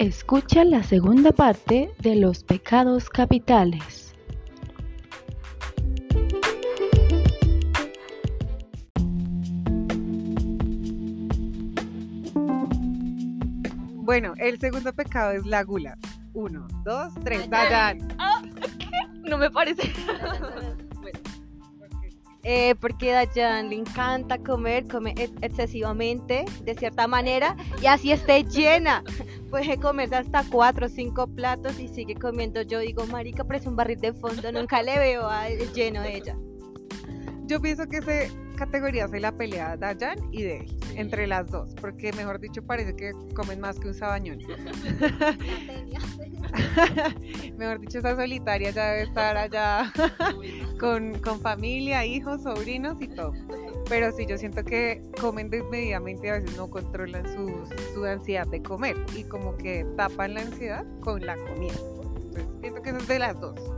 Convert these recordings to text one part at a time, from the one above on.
Escucha la segunda parte de los pecados capitales. Bueno, el segundo pecado es la gula. Uno, dos, tres. Dayan. No me parece. Eh, porque a le encanta comer, come ex- excesivamente, de cierta manera, y así esté llena. Puede comerse hasta cuatro o cinco platos y sigue comiendo. Yo digo, marica, parece un barril de fondo, nunca le veo al lleno de ella. Yo pienso que se categoría se la pelea Dayan y Debbie, entre las dos, porque mejor dicho parece que comen más que un sabañón. mejor dicho, esa solitaria ya debe estar allá con, con familia, hijos, sobrinos y todo. Pero sí, yo siento que comen desmedidamente y a veces no controlan su, su ansiedad de comer y como que tapan la ansiedad con la comida. Entonces, siento que eso es de las dos.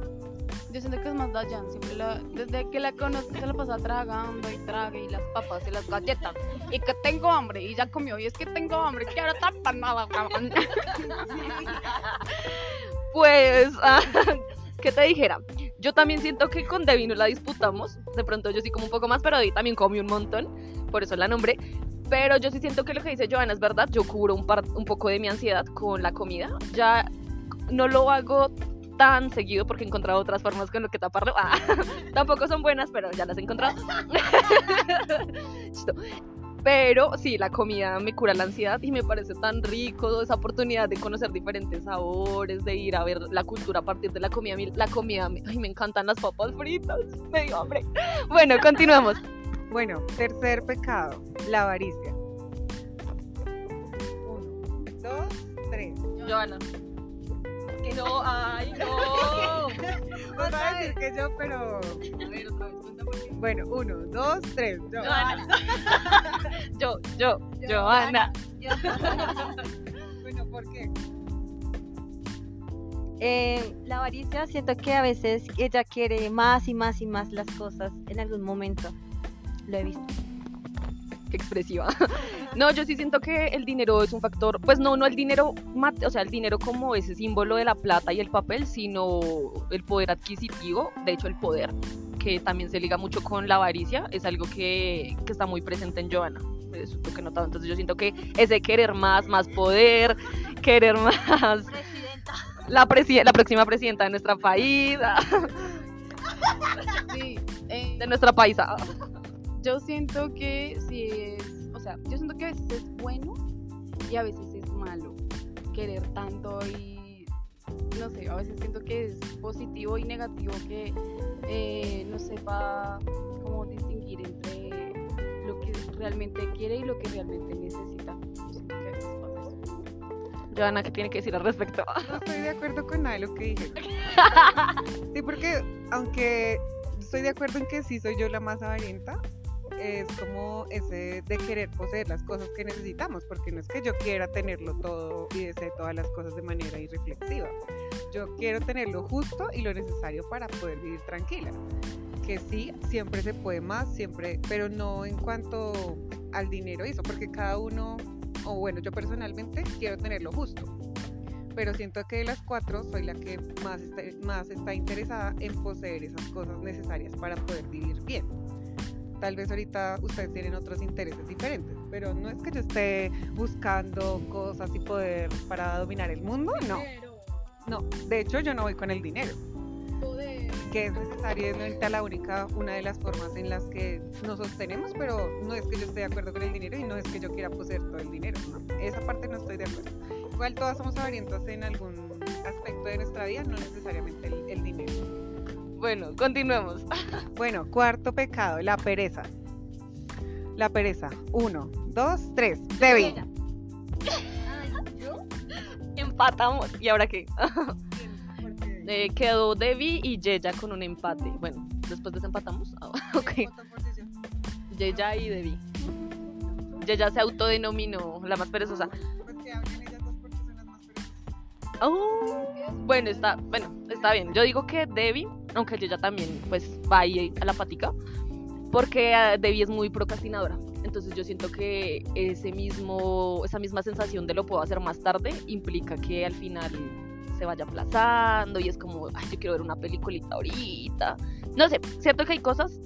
Yo siento que es más Dayan, siempre la, desde que la conozco se la pasa tragando y trague y las papas y las galletas y que tengo hambre y ya comió y es que tengo hambre, quiero tapar nada, cabrón. Pues, ah, ¿qué te dijera? Yo también siento que con Debbie no la disputamos. De pronto yo sí como un poco más, pero Debbie también come un montón. Por eso la nombré. Pero yo sí siento que lo que dice Joana es verdad. Yo cubro un, par- un poco de mi ansiedad con la comida. Ya no lo hago tan seguido porque he encontrado otras formas con lo que taparlo. Ah, tampoco son buenas, pero ya las he encontrado. Pero sí, la comida me cura la ansiedad y me parece tan rico esa oportunidad de conocer diferentes sabores, de ir a ver la cultura a partir de la comida. La comida, me, ay, me encantan las papas fritas, me dio hambre. Bueno, continuamos. Bueno, tercer pecado, la avaricia. Uno, dos, tres. Joana. No, ay, no. Vas a decir que yo, pero. Bueno, uno, dos, tres. Yo. Joana. Yo, yo, Joana. Bueno, ¿por qué? Eh, la avaricia, siento que a veces ella quiere más y más y más las cosas en algún momento. Lo he visto. Qué expresiva. No, yo sí siento que el dinero es un factor, pues no, no el dinero, o sea, el dinero como ese símbolo de la plata y el papel, sino el poder adquisitivo, de hecho el poder, que también se liga mucho con la avaricia, es algo que, que está muy presente en Joana. Eso es lo que he notado. Entonces yo siento que ese querer más, más poder, querer más. La, presi- la próxima presidenta de nuestra país, Sí, eh, de nuestra paisa. yo siento que sí es, sea, yo siento que a veces es bueno y a veces es malo querer tanto y no sé, a veces siento que es positivo y negativo que eh, no sepa cómo distinguir entre lo que realmente quiere y lo que realmente necesita. Yo siento que a veces pasa eso. Joana, ¿qué tiene que decir al respecto? No estoy de acuerdo con nada de lo que dije. Sí, porque aunque estoy de acuerdo en que sí soy yo la más avarienta, es como ese de querer poseer las cosas que necesitamos, porque no es que yo quiera tenerlo todo y desee todas las cosas de manera irreflexiva. Yo quiero tener lo justo y lo necesario para poder vivir tranquila. Que sí, siempre se puede más, siempre, pero no en cuanto al dinero y eso, porque cada uno, o bueno, yo personalmente quiero tener lo justo pero siento que de las cuatro soy la que más está, más está interesada en poseer esas cosas necesarias para poder vivir bien. Tal vez ahorita ustedes tienen otros intereses diferentes, pero no es que yo esté buscando cosas y poder para dominar el mundo, no. No, de hecho yo no voy con el dinero, que es necesario, es ahorita la única, una de las formas en las que nos sostenemos, pero no es que yo esté de acuerdo con el dinero y no es que yo quiera poseer todo el dinero, ¿no? Esa parte no estoy de acuerdo. Igual todas somos avarientas en algún aspecto de nuestra vida, no necesariamente el dinero. Bueno, continuemos. Bueno, cuarto pecado, la pereza. La pereza. Uno, dos, tres. Debbie. Empatamos. ¿Y ahora qué? Eh, quedó Debbie y Yeya con un empate. Bueno, después desempatamos. Ah, ok. Yeya y Debbie. Yeya se autodenominó la más perezosa. Oh, bueno, está, bueno, está bien. Yo digo que Debbie, aunque Yeya también, pues va ahí a la patica, porque eh, Debbie es muy procrastinadora. Entonces yo siento que ese mismo, esa misma sensación de lo puedo hacer más tarde implica que al final se vaya aplazando y es como, ay, yo quiero ver una peliculita ahorita. No sé, cierto que hay cosas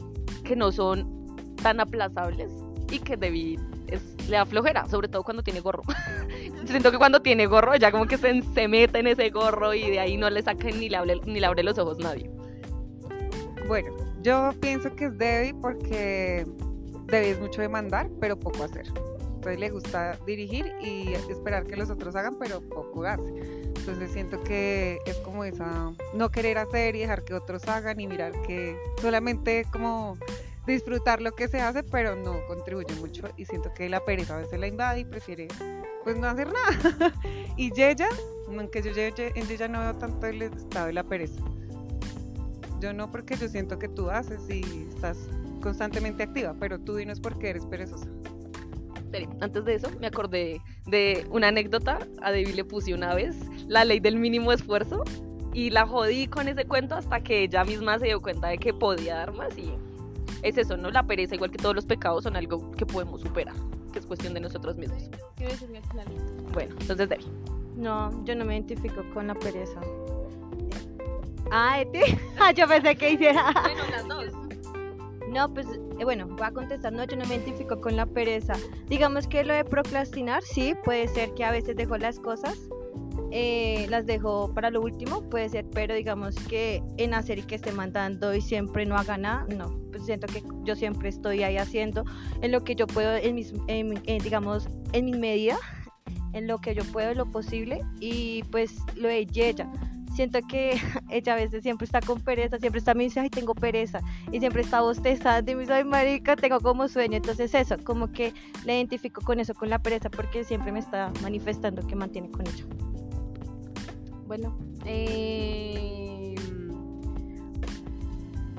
que no son tan aplazables y que es, le da flojera, sobre todo cuando tiene gorro. Siento que cuando tiene gorro ya como que se, se mete en ese gorro y de ahí no le sacan ni le abre, ni le abre los ojos nadie. Bueno, yo pienso que es Debbie porque Debbie es mucho de mandar, pero poco hacer. Entonces le gusta dirigir y esperar que los otros hagan, pero poco hace. Entonces siento que es como esa no querer hacer y dejar que otros hagan y mirar que solamente como disfrutar lo que se hace, pero no contribuye mucho y siento que la pereza a veces la invade y prefiere pues no hacer nada. y Yeya, aunque yo en Yeya no veo tanto el estado de la pereza. Yo no porque yo siento que tú haces y estás constantemente activa, pero tú dinos por qué eres perezosa. Espere, antes de eso me acordé de una anécdota. A Debbie le puse una vez la ley del mínimo esfuerzo y la jodí con ese cuento hasta que ella misma se dio cuenta de que podía dar más y es eso, ¿no? La pereza, igual que todos los pecados, son algo que podemos superar, que es cuestión de nosotros mismos. Quiero decirme al final. Bueno, entonces Debbie. No, yo no me identifico con la pereza. Ah, Eti. Ah, yo pensé que hiciera. Bueno, las dos. No, pues eh, bueno, voy a contestar. No, yo no me identifico con la pereza. Digamos que lo de procrastinar, sí, puede ser que a veces dejo las cosas, eh, las dejo para lo último, puede ser, pero digamos que en hacer y que esté mandando y siempre no haga nada, no. Pues siento que yo siempre estoy ahí haciendo en lo que yo puedo, en mis, en en, digamos, en mi medida, en lo que yo puedo, en lo posible. Y pues lo de Yeya. Siento que ella a veces siempre está con pereza, siempre está me dice, ay, tengo pereza y siempre está bostezando y me dice, ay, marica, tengo como sueño. Entonces eso, como que le identifico con eso, con la pereza, porque siempre me está manifestando que mantiene con ello. Bueno, eh,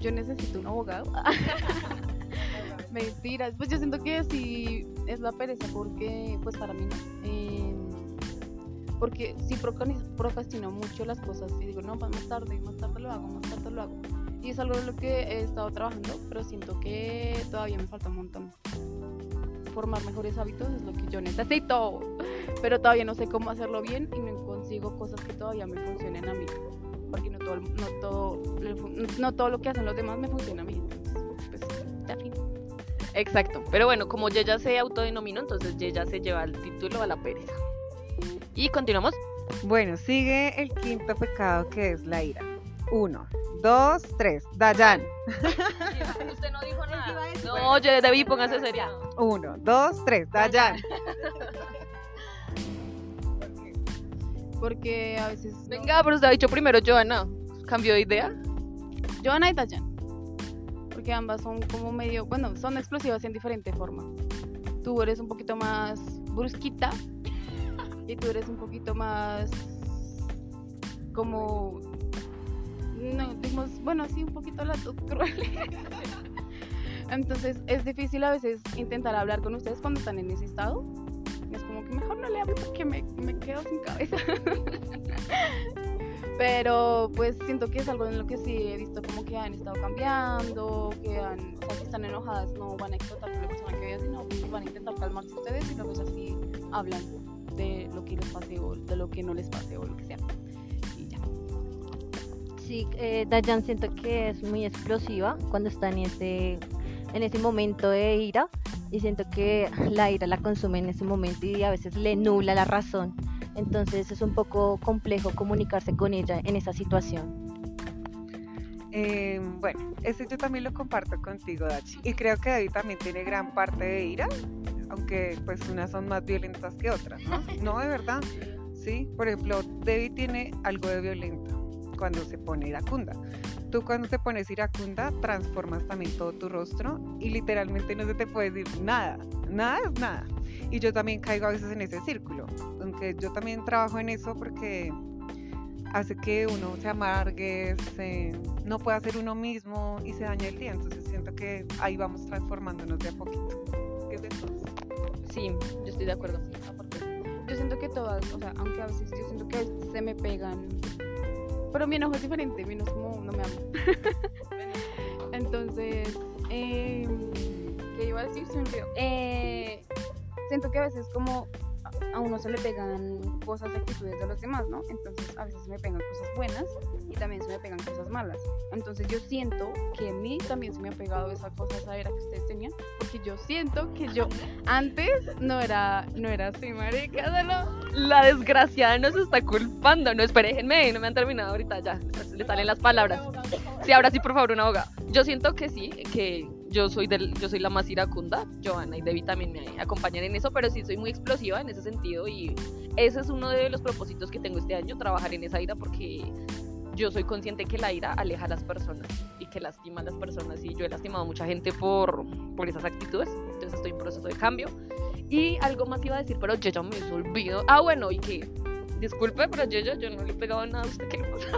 yo necesito un abogado. Mentiras, pues yo siento que sí es la pereza porque, pues para mí no. Eh, porque procrani- procrastino mucho las cosas y digo, no, más tarde, más tarde lo hago, más tarde lo hago. Y es algo en lo que he estado trabajando, pero siento que todavía me falta un montón. Formar mejores hábitos es lo que yo necesito, pero todavía no sé cómo hacerlo bien y no consigo cosas que todavía me funcionen a mí. Porque no todo, el- no todo, no todo lo que hacen los demás me funciona a mí. Entonces, pues, ya fin. Exacto. Pero bueno, como Yeya se autodenominó, entonces Yeya se lleva el título a la pereza. Y continuamos. Bueno, sigue el quinto pecado que es la ira. Uno, dos, tres. Dayan. Usted no dijo nada. No, yo Debbie, póngase seria. Uno, dos, tres. Dayan. Porque a veces. no- Venga, pero usted ha dicho primero Joana. ¿Cambió de idea? Joana y Dayan. Porque ambas son como medio. Bueno, son explosivas en diferente forma. Tú eres un poquito más brusquita. Y tú eres un poquito más. Como. No, digamos, bueno, sí, un poquito las dos crueles. Entonces es difícil a veces intentar hablar con ustedes cuando están en ese estado. Mejor no le hablo porque me, me quedo sin cabeza. Pero pues siento que es algo en lo que sí he visto como que han estado cambiando, que o sea, si están enojadas no van a explotar con la persona que vean, sino van a intentar calmarse ustedes y luego es así hablan de lo que les pase o de lo que no les pase o lo que sea. Y ya. Sí, eh, Dayan siento que es muy explosiva cuando está en ese, en ese momento de ira y siento que la ira la consume en ese momento y a veces le nubla la razón. Entonces es un poco complejo comunicarse con ella en esa situación. Eh, bueno, ese yo también lo comparto contigo, Dachi. Y creo que David también tiene gran parte de ira, aunque pues unas son más violentas que otras, ¿no? No, de verdad. Sí, por ejemplo, Debbie tiene algo de violento cuando se pone iracunda. Tú cuando te pones iracunda transformas también todo tu rostro y literalmente no se te puede decir nada, nada es nada. Y yo también caigo a veces en ese círculo, aunque yo también trabajo en eso porque hace que uno se amargue, se- no pueda ser uno mismo y se daña el día. Entonces siento que ahí vamos transformándonos de a poquito. ¿Qué? Sí, yo estoy de acuerdo. Yo siento que todas, o sea, aunque a veces yo siento que se me pegan. Pero mi enojo es diferente, mi enojo es como no me amo. Entonces, em, ¿qué iba a decir? Eh, siento que a veces como a uno se le pegan cosas y actitudes de los demás, ¿no? Entonces a veces me pegan cosas buenas y también se me pegan cosas malas. Entonces yo siento que a mí también se me ha pegado esa cosa sabera que ustedes tenían, porque yo siento que yo antes no era, no era así, marica, solo La desgraciada nos está culpando. No, espere, déjenme, no me han terminado ahorita ya. Le salen las palabras. Sí, ahora sí, por favor, una abogada. Yo siento que sí, que yo soy del, yo soy la más iracunda. Joana y Debbie también me acompañan en eso, pero sí soy muy explosiva en ese sentido y ese es uno de los propósitos que tengo este año, trabajar en esa ira porque yo soy consciente que la ira aleja a las personas y que lastima a las personas y yo he lastimado a mucha gente por, por esas actitudes, entonces estoy en proceso de cambio. Y algo más iba a decir, pero yo ya me olvido. Ah, bueno, y que, disculpe, pero yo, yo, yo no le he pegado nada a usted, ¿qué le pasa?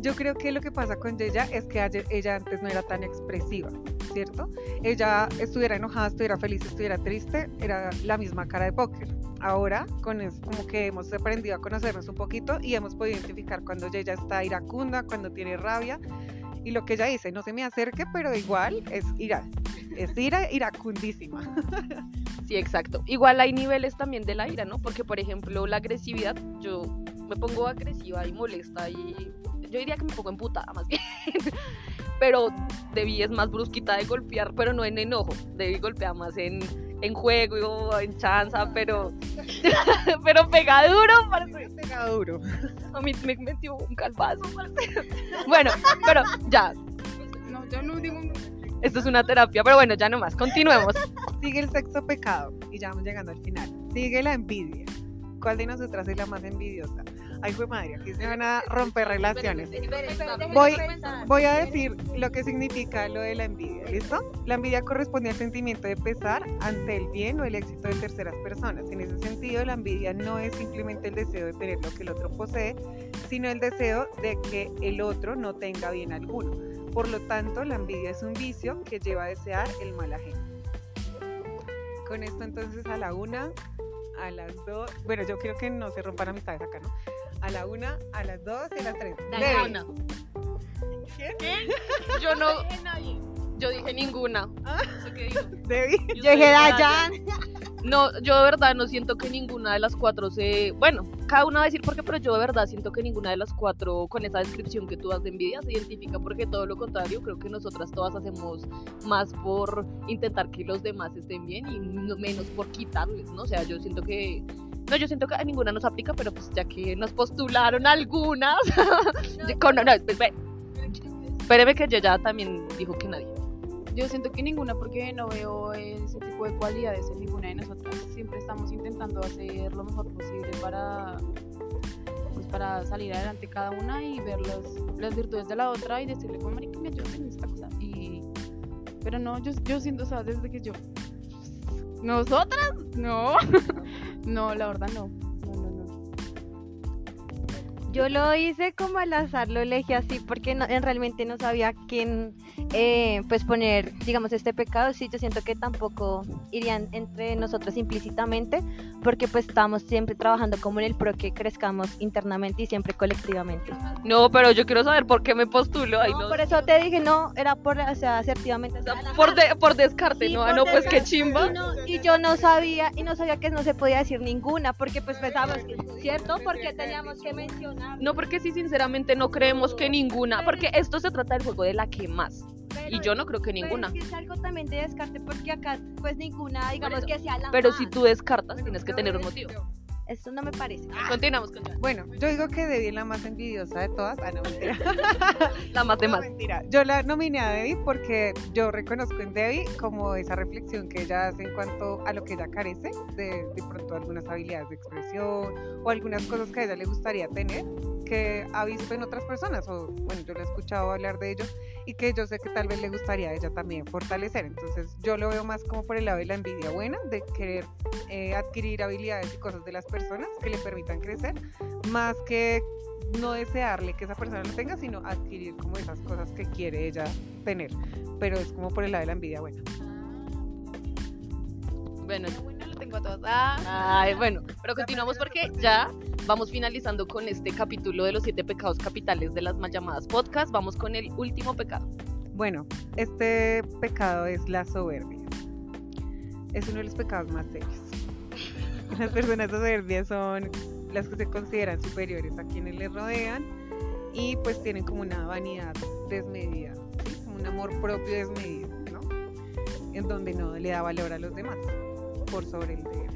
Yo creo que lo que pasa con ella es que ayer- ella antes no era tan expresiva, ¿cierto? Ella estuviera enojada, estuviera feliz, estuviera triste, era la misma cara de póker. Ahora, con es como que hemos aprendido a conocernos un poquito y hemos podido identificar cuando ella está iracunda, cuando tiene rabia. Y lo que ella dice, no se me acerque, pero igual es ira. Es ira iracundísima. Sí, exacto. Igual hay niveles también de la ira, ¿no? Porque, por ejemplo, la agresividad, yo me pongo agresiva y molesta y yo diría que me pongo emputada más bien. pero Debbie es más brusquita de golpear, pero no en enojo. Debbie golpea más en, en juego, en chanza, pero pero pega duro, parce. Pega duro. A mí me metió un calvazo, parce. Bueno, pero ya, no, yo no digo esto es una terapia, pero bueno, ya no más. Continuemos. Sigue el sexto pecado y ya vamos llegando al final. Sigue la envidia. ¿Cuál de nosotras es la más envidiosa? Ay, fue madre, aquí se van a romper relaciones. Voy, voy a decir lo que significa lo de la envidia, ¿listo? La envidia corresponde al sentimiento de pesar ante el bien o el éxito de terceras personas. En ese sentido, la envidia no es simplemente el deseo de tener lo que el otro posee, sino el deseo de que el otro no tenga bien alguno. Por lo tanto, la envidia es un vicio que lleva a desear el mal ajeno. Con esto entonces a la una, a las dos, bueno, yo quiero que no se rompan amistades acá, ¿no? A la una, a las dos y a las tres. Debbie. Ninguna. ¿Quién? Yo no. Yo dije ninguna. ¿Eso qué digo? Debbie. Yo soy dije Dayan. No, yo de verdad no siento que ninguna de las cuatro se. Bueno, cada una va a decir por qué, pero yo de verdad siento que ninguna de las cuatro, con esa descripción que tú das de envidia, se identifica porque todo lo contrario, creo que nosotras todas hacemos más por intentar que los demás estén bien y no- menos por quitarles, ¿no? O sea, yo siento que. No, yo siento que a ninguna nos aplica, pero pues ya que nos postularon algunas. con, no, espérame, espéreme que ella también dijo que nadie. Yo siento que ninguna porque no veo ese tipo de cualidades en ninguna de nosotras. Siempre estamos intentando hacer lo mejor posible para pues para salir adelante cada una y ver las, las virtudes de la otra y decirle como marica me ayudas en esta cosa y pero no yo, yo siento o desde que yo nosotras no no la verdad no Yo lo hice como al azar, lo elegí así porque no, en realmente no sabía quién eh, pues poner, digamos, este pecado. Sí, yo siento que tampoco irían entre nosotros implícitamente porque pues estamos siempre trabajando como en el pro que crezcamos internamente y siempre colectivamente. No, pero yo quiero saber por qué me postulo. Ay, No, no. por eso te dije, no, era por, o sea, asertivamente. O sea, por, de- por descarte, Sí, ¿no? Ah, por no, pues qué chimba. Y, no- y yo no sabía, y no sabía que no se podía decir ninguna, porque pues pensábamos, ¿cierto? Porque teníamos que mencionar. No, porque sí, sinceramente no creemos que ninguna. Porque esto se trata del juego de la que más. Y yo no creo que Pero ninguna. es que es algo también de descarte, porque acá pues ninguna, digamos eso. que sea la Pero más. si tú descartas, tienes que tener un motivo. Esto no me parece. Continuamos con Joana. Bueno, yo digo que Debbie es la más envidiosa de todas. Ah, no, mentira. la más de No, más. mentira. Yo la nominé a Debbie porque yo reconozco en Debbie como esa reflexión que ella hace en cuanto a lo que ella carece, de, de pronto algunas habilidades de expresión o algunas cosas que a ella le gustaría tener, que ha visto en otras personas, o bueno, yo le he escuchado hablar de ellos y que yo sé que tal vez le gustaría a ella también fortalecer. Entonces yo lo veo más como por el lado de la envidia buena, de querer eh, adquirir habilidades y cosas de las personas que le permitan crecer, más que no desearle que esa persona lo tenga, sino adquirir como esas cosas que quiere ella tener. Pero es como por el lado de la envidia buena. Bueno, bueno lo tengo a todas ah. ay, bueno, pero continuamos porque ya vamos finalizando con este capítulo de los siete pecados capitales de las mal llamadas podcast. Vamos con el último pecado. Bueno, este pecado es la soberbia. es uno de los pecados más serios. Las personas soberbias son las que se consideran superiores a quienes les rodean y pues tienen como una vanidad desmedida, ¿sí? como un amor propio desmedido, ¿no? En donde no le da valor a los demás por sobre el de.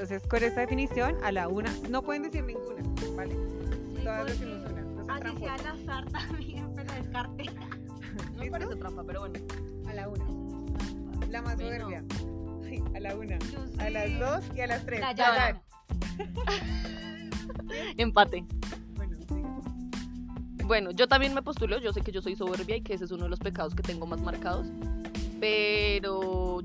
Entonces, con esta definición, a la una, no pueden decir ninguna, ¿vale? Todas decimos una. No Así sea al azar también, pero descarte. No me parece trampa, pero bueno. A la una. La más soberbia. Ay, a la una. A sí. las dos y a las tres. La llana. Empate. Bueno, sigue. Bueno, yo también me postulo, yo sé que yo soy soberbia y que ese es uno de los pecados que tengo más marcados, pero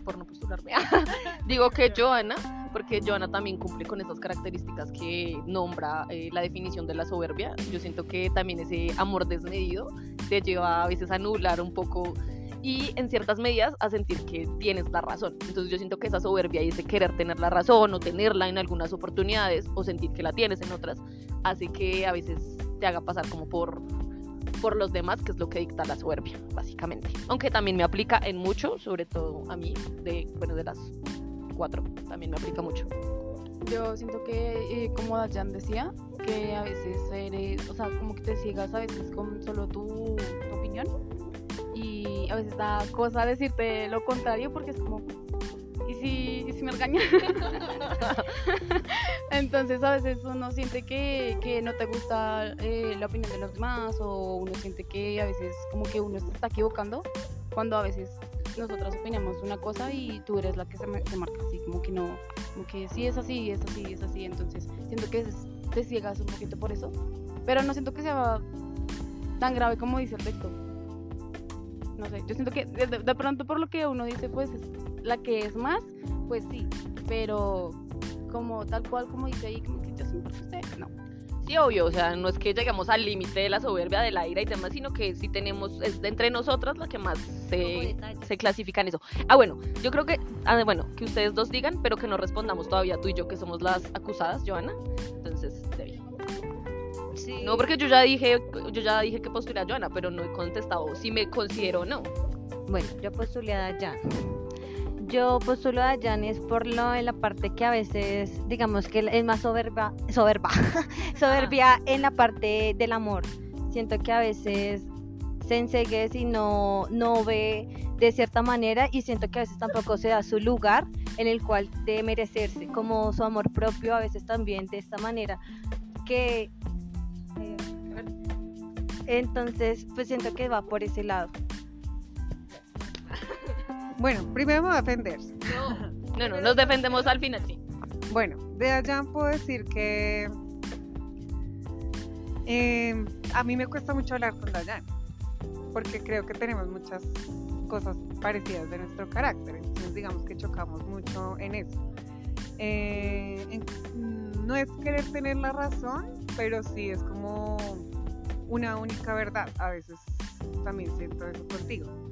por no postularme, digo que Joana, porque Joana también cumple con esas características que nombra eh, la definición de la soberbia. Yo siento que también ese amor desmedido te lleva a veces a anular un poco y en ciertas medidas a sentir que tienes la razón. Entonces yo siento que esa soberbia y ese querer tener la razón o tenerla en algunas oportunidades o sentir que la tienes en otras hace que a veces te haga pasar como por por los demás, que es lo que dicta la soberbia, básicamente. Aunque también me aplica en mucho, sobre todo a mí, de, bueno, de las cuatro, también me aplica mucho. Yo siento que, eh, como Dayan decía, que a veces eres, o sea, como que te ciegas a veces con solo tu, tu opinión y a veces da cosa decirte lo contrario porque es como, ¿y si, y si me regañan? Entonces a veces uno siente que, que no te gusta eh, la opinión de los demás o uno siente que a veces como que uno se está equivocando cuando a veces nosotras opinamos una cosa y tú eres la que se, se marca así, como que no, como que sí es así, es así, es así, entonces siento que te ciegas un poquito por eso, pero no siento que sea tan grave como dice el texto. No sé, yo siento que de- de pronto por lo que uno dice, pues es la que es más, pues sí, pero como tal cual como dice ahí, como que yo que usted, no. Sí, obvio, o sea, no es que lleguemos al límite de la soberbia, de la ira y demás, sino que si tenemos, es de entre nosotras la que más se, se clasifica en eso. Ah, bueno, yo creo que, ah, bueno, que ustedes dos digan, pero que no respondamos todavía tú y yo, que somos las acusadas, Joana. Entonces, Debbie. Sí. No, porque yo ya dije, yo ya dije que postulé a Joana, pero no he contestado si me considero o no. Bueno, yo postulé a Dayan. Yo postulo a Dayan es por lo en la parte que a veces, digamos que es más soberba, soberba, soberbia en la parte del amor. Siento que a veces se ensegues y no, no ve de cierta manera y siento que a veces tampoco se da su lugar en el cual debe merecerse, como su amor propio a veces también de esta manera que... eh, entonces, pues siento que va por ese lado. Bueno, primero me voy a defender. No, no, nos defendemos al final, sí. Bueno, de allá puedo decir que eh, a mí me cuesta mucho hablar con Dayan, porque creo que tenemos muchas cosas parecidas de nuestro carácter, entonces digamos que chocamos mucho en eso. Eh, en- no es querer tener la razón, pero sí es como una única verdad. A veces también siento eso contigo.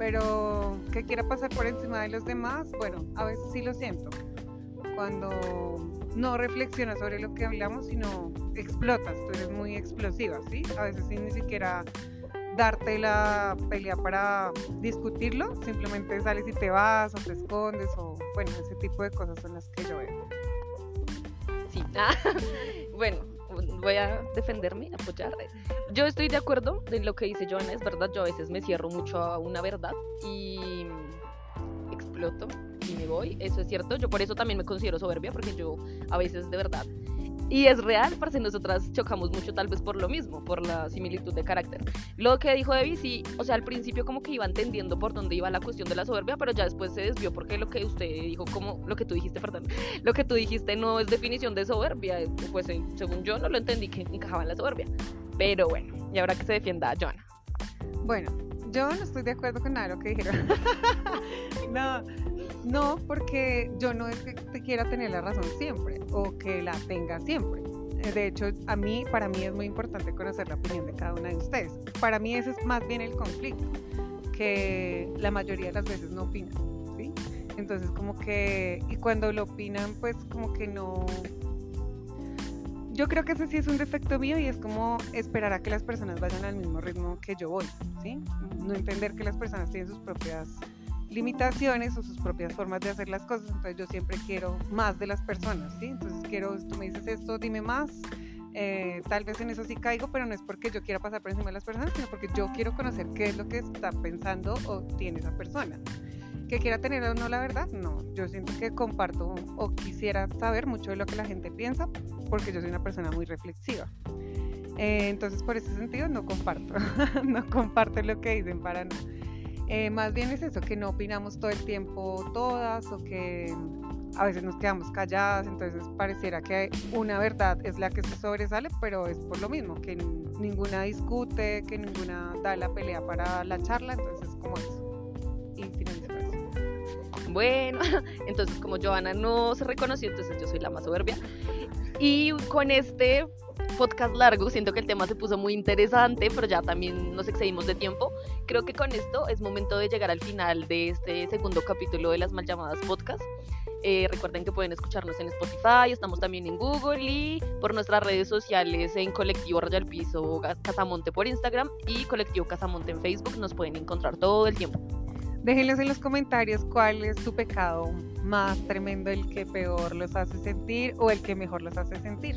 Pero que quiera pasar por encima de los demás, bueno, a veces sí lo siento cuando no reflexionas sobre lo que hablamos, sino explotas, tú eres muy explosiva, ¿sí? A veces sin ni siquiera darte la pelea para discutirlo, simplemente sales y te vas o te escondes o bueno, ese tipo de cosas son las que yo veo. Sí. Ah, bueno, voy a defenderme, apoyar. Yo estoy de acuerdo en lo que dice Joana, es verdad, yo a veces me cierro mucho a una verdad y exploto y me voy, eso es cierto, yo por eso también me considero soberbia, porque yo a veces de verdad, y es real, parce, nosotras chocamos mucho tal vez por lo mismo, por la similitud de carácter. Lo que dijo Debbie, sí, o sea, al principio como que iba entendiendo por dónde iba la cuestión de la soberbia, pero ya después se desvió porque lo que usted dijo, como lo que tú dijiste, perdón, lo que tú dijiste no es definición de soberbia, pues según yo no lo entendí que encajaba en la soberbia. Pero bueno, y ahora que se defienda a Joana. Bueno, yo no estoy de acuerdo con nada de lo que dijeron. no, no, porque yo no es que te quiera tener la razón siempre o que la tenga siempre. Eh, De hecho, a mí, para mí es muy importante conocer la opinión de cada una de ustedes. Para mí ese es más bien el conflicto, que la mayoría de las veces no opinan, ¿sí? Entonces, como que, y cuando lo opinan, pues como que no... Yo creo que ese sí es un defecto mío y es como esperar a que las personas vayan al mismo ritmo que yo voy, ¿sí? No entender que las personas tienen sus propias limitaciones o sus propias formas de hacer las cosas. Entonces yo siempre quiero más de las personas, ¿sí? Entonces quiero, tú me dices esto, dime más. Eh, tal vez en eso sí caigo, pero no es porque yo quiera pasar por encima de las personas, sino porque yo quiero conocer qué es lo que está pensando o tiene esa persona. Que quiera tener o no la verdad, no. Yo siento que comparto o quisiera saber mucho de lo que la gente piensa, porque yo soy una persona muy reflexiva. Eh, entonces, por ese sentido, no comparto, no comparto lo que dicen para no. Eh, más bien es eso, que no opinamos todo el tiempo todas o que a veces nos quedamos calladas, entonces pareciera que una verdad es la que se sobresale, pero es por lo mismo, que ninguna discute, que ninguna da la pelea para la charla, entonces como eso. Y. Bueno, entonces como Joana no se reconoció, entonces yo soy la más soberbia. Y con este podcast largo, siento que el tema se puso muy interesante, pero ya también nos excedimos de tiempo. Creo que con esto es momento de llegar al final de este segundo capítulo de las mal llamadas podcast. Eh, recuerden que pueden escucharnos en Spotify, estamos también en Google y por nuestras redes sociales en Colectivo Royal Piso Casamonte por Instagram y Colectivo Casamonte en Facebook. Nos pueden encontrar todo el tiempo. Déjenles en los comentarios cuál es su pecado más tremendo, el que peor los hace sentir o el que mejor los hace sentir.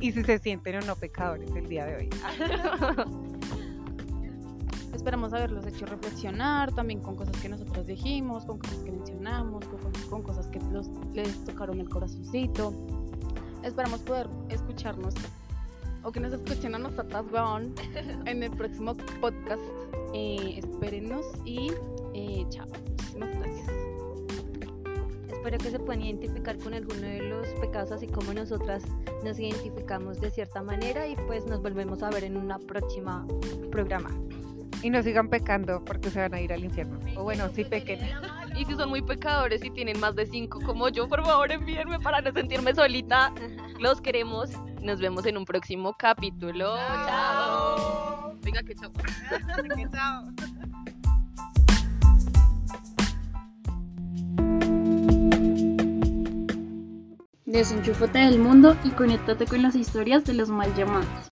Y si se sienten o no pecadores el día de hoy. Esperamos haberlos hecho reflexionar también con cosas que nosotros dijimos, con cosas que mencionamos, con, cosas que les tocaron el corazoncito. Esperamos poder escucharnos o que nos escuchen a nosotras, weón, en el próximo podcast. Eh, espérenos y eh, chao. Muchísimas gracias. Espero que se puedan identificar con alguno de los pecados, así como nosotras nos identificamos de cierta manera y pues nos volvemos a ver en una próxima programa. Y no sigan pecando porque se van a ir al infierno. O bueno, sí pequen. Y si son muy pecadores y tienen más de cinco como yo, por favor envíenme para no sentirme solita. Los queremos. Nos vemos en un próximo capítulo. Chao. Venga, que chao. que chao. Desenchúfate del mundo y conéctate con las historias de los mal llamados.